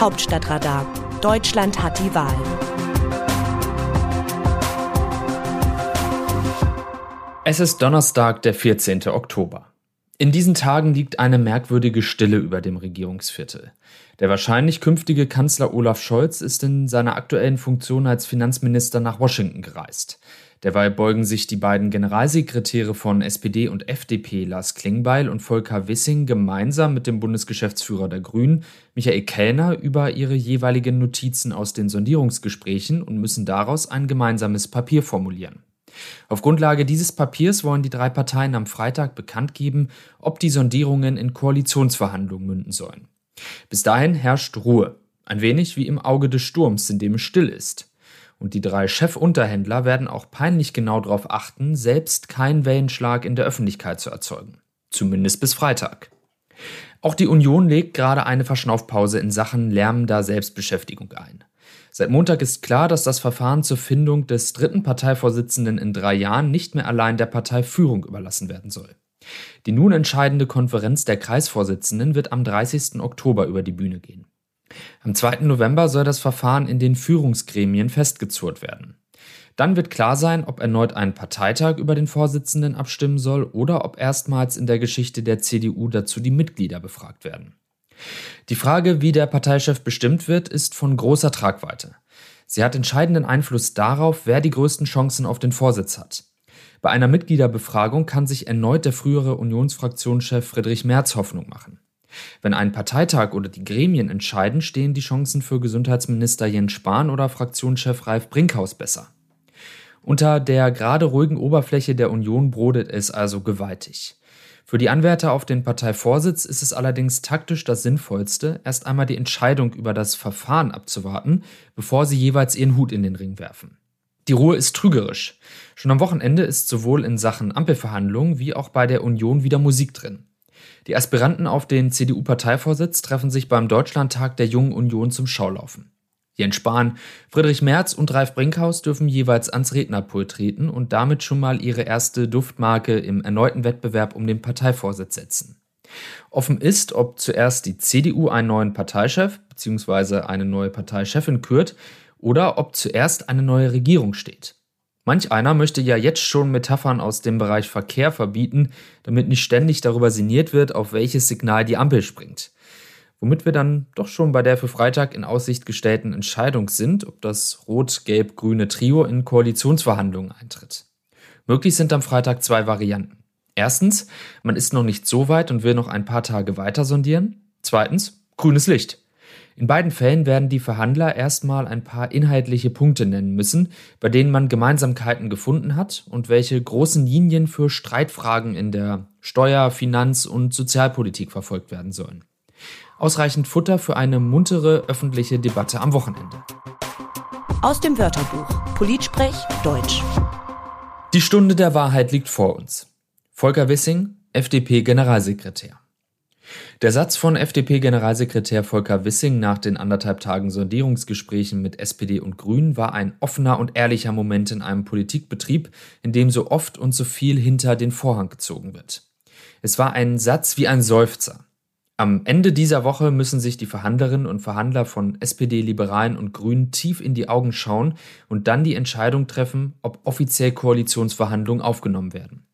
Hauptstadtradar. Deutschland hat die Wahl. Es ist Donnerstag, der 14. Oktober. In diesen Tagen liegt eine merkwürdige Stille über dem Regierungsviertel. Der wahrscheinlich künftige Kanzler Olaf Scholz ist in seiner aktuellen Funktion als Finanzminister nach Washington gereist. Derweil beugen sich die beiden Generalsekretäre von SPD und FDP, Lars Klingbeil und Volker Wissing, gemeinsam mit dem Bundesgeschäftsführer der Grünen, Michael Kellner, über ihre jeweiligen Notizen aus den Sondierungsgesprächen und müssen daraus ein gemeinsames Papier formulieren. Auf Grundlage dieses Papiers wollen die drei Parteien am Freitag bekannt geben, ob die Sondierungen in Koalitionsverhandlungen münden sollen. Bis dahin herrscht Ruhe, ein wenig wie im Auge des Sturms, in dem es still ist. Und die drei Chefunterhändler werden auch peinlich genau darauf achten, selbst keinen Wellenschlag in der Öffentlichkeit zu erzeugen. Zumindest bis Freitag. Auch die Union legt gerade eine Verschnaufpause in Sachen lärmender Selbstbeschäftigung ein. Seit Montag ist klar, dass das Verfahren zur Findung des dritten Parteivorsitzenden in drei Jahren nicht mehr allein der Parteiführung überlassen werden soll. Die nun entscheidende Konferenz der Kreisvorsitzenden wird am 30. Oktober über die Bühne gehen. Am 2. November soll das Verfahren in den Führungsgremien festgezurrt werden. Dann wird klar sein, ob erneut ein Parteitag über den Vorsitzenden abstimmen soll oder ob erstmals in der Geschichte der CDU dazu die Mitglieder befragt werden. Die Frage, wie der Parteichef bestimmt wird, ist von großer Tragweite. Sie hat entscheidenden Einfluss darauf, wer die größten Chancen auf den Vorsitz hat. Bei einer Mitgliederbefragung kann sich erneut der frühere Unionsfraktionschef Friedrich Merz Hoffnung machen. Wenn ein Parteitag oder die Gremien entscheiden, stehen die Chancen für Gesundheitsminister Jens Spahn oder Fraktionschef Ralf Brinkhaus besser. Unter der gerade ruhigen Oberfläche der Union brodelt es also gewaltig. Für die Anwärter auf den Parteivorsitz ist es allerdings taktisch das Sinnvollste, erst einmal die Entscheidung über das Verfahren abzuwarten, bevor sie jeweils ihren Hut in den Ring werfen. Die Ruhe ist trügerisch. Schon am Wochenende ist sowohl in Sachen Ampelverhandlungen wie auch bei der Union wieder Musik drin. Die Aspiranten auf den CDU-Parteivorsitz treffen sich beim Deutschlandtag der Jungen Union zum Schaulaufen. Jens Spahn, Friedrich Merz und Ralf Brinkhaus dürfen jeweils ans Rednerpult treten und damit schon mal ihre erste Duftmarke im erneuten Wettbewerb um den Parteivorsitz setzen. Offen ist, ob zuerst die CDU einen neuen Parteichef bzw. eine neue Parteichefin kürt oder ob zuerst eine neue Regierung steht. Manch einer möchte ja jetzt schon Metaphern aus dem Bereich Verkehr verbieten, damit nicht ständig darüber sinniert wird, auf welches Signal die Ampel springt. Womit wir dann doch schon bei der für Freitag in Aussicht gestellten Entscheidung sind, ob das rot-gelb-grüne Trio in Koalitionsverhandlungen eintritt. Möglich sind am Freitag zwei Varianten. Erstens, man ist noch nicht so weit und will noch ein paar Tage weiter sondieren. Zweitens, grünes Licht. In beiden Fällen werden die Verhandler erstmal ein paar inhaltliche Punkte nennen müssen, bei denen man Gemeinsamkeiten gefunden hat und welche großen Linien für Streitfragen in der Steuer-, Finanz- und Sozialpolitik verfolgt werden sollen. Ausreichend Futter für eine muntere öffentliche Debatte am Wochenende. Aus dem Wörterbuch Politsprech Deutsch. Die Stunde der Wahrheit liegt vor uns. Volker Wissing, FDP-Generalsekretär. Der Satz von FDP-Generalsekretär Volker Wissing nach den anderthalb Tagen Sondierungsgesprächen mit SPD und Grünen war ein offener und ehrlicher Moment in einem Politikbetrieb, in dem so oft und so viel hinter den Vorhang gezogen wird. Es war ein Satz wie ein Seufzer. Am Ende dieser Woche müssen sich die Verhandlerinnen und Verhandler von SPD, Liberalen und Grünen tief in die Augen schauen und dann die Entscheidung treffen, ob offiziell Koalitionsverhandlungen aufgenommen werden.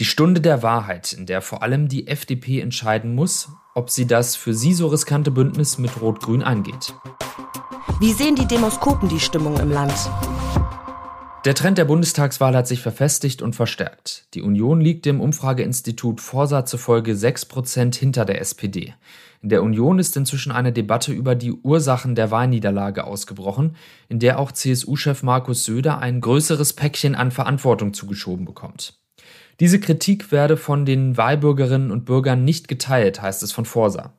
Die Stunde der Wahrheit, in der vor allem die FDP entscheiden muss, ob sie das für sie so riskante Bündnis mit Rot-Grün eingeht. Wie sehen die Demoskopen die Stimmung im Land? Der Trend der Bundestagswahl hat sich verfestigt und verstärkt. Die Union liegt dem Umfrageinstitut Forsa zufolge 6% hinter der SPD. In der Union ist inzwischen eine Debatte über die Ursachen der Wahlniederlage ausgebrochen, in der auch CSU-Chef Markus Söder ein größeres Päckchen an Verantwortung zugeschoben bekommt. Diese Kritik werde von den Wahlbürgerinnen und Bürgern nicht geteilt, heißt es von Forsa.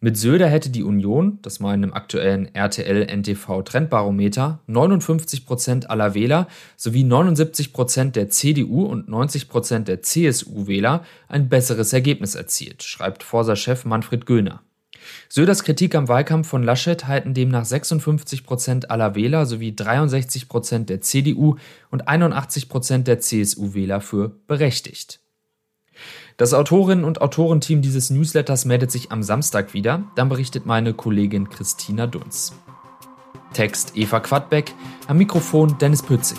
Mit Söder hätte die Union, das meinen im aktuellen RTL-NTV Trendbarometer, 59 Prozent aller Wähler sowie 79 Prozent der CDU und 90 Prozent der CSU-Wähler ein besseres Ergebnis erzielt, schreibt Forsa-Chef Manfred Göhner. Söders Kritik am Wahlkampf von Laschet halten demnach 56 Prozent aller Wähler sowie 63 Prozent der CDU und 81 Prozent der CSU-Wähler für berechtigt. Das Autorinnen- und Autorenteam dieses Newsletters meldet sich am Samstag wieder. Dann berichtet meine Kollegin Christina Dunz. Text Eva Quadbeck, am Mikrofon Dennis Pützig.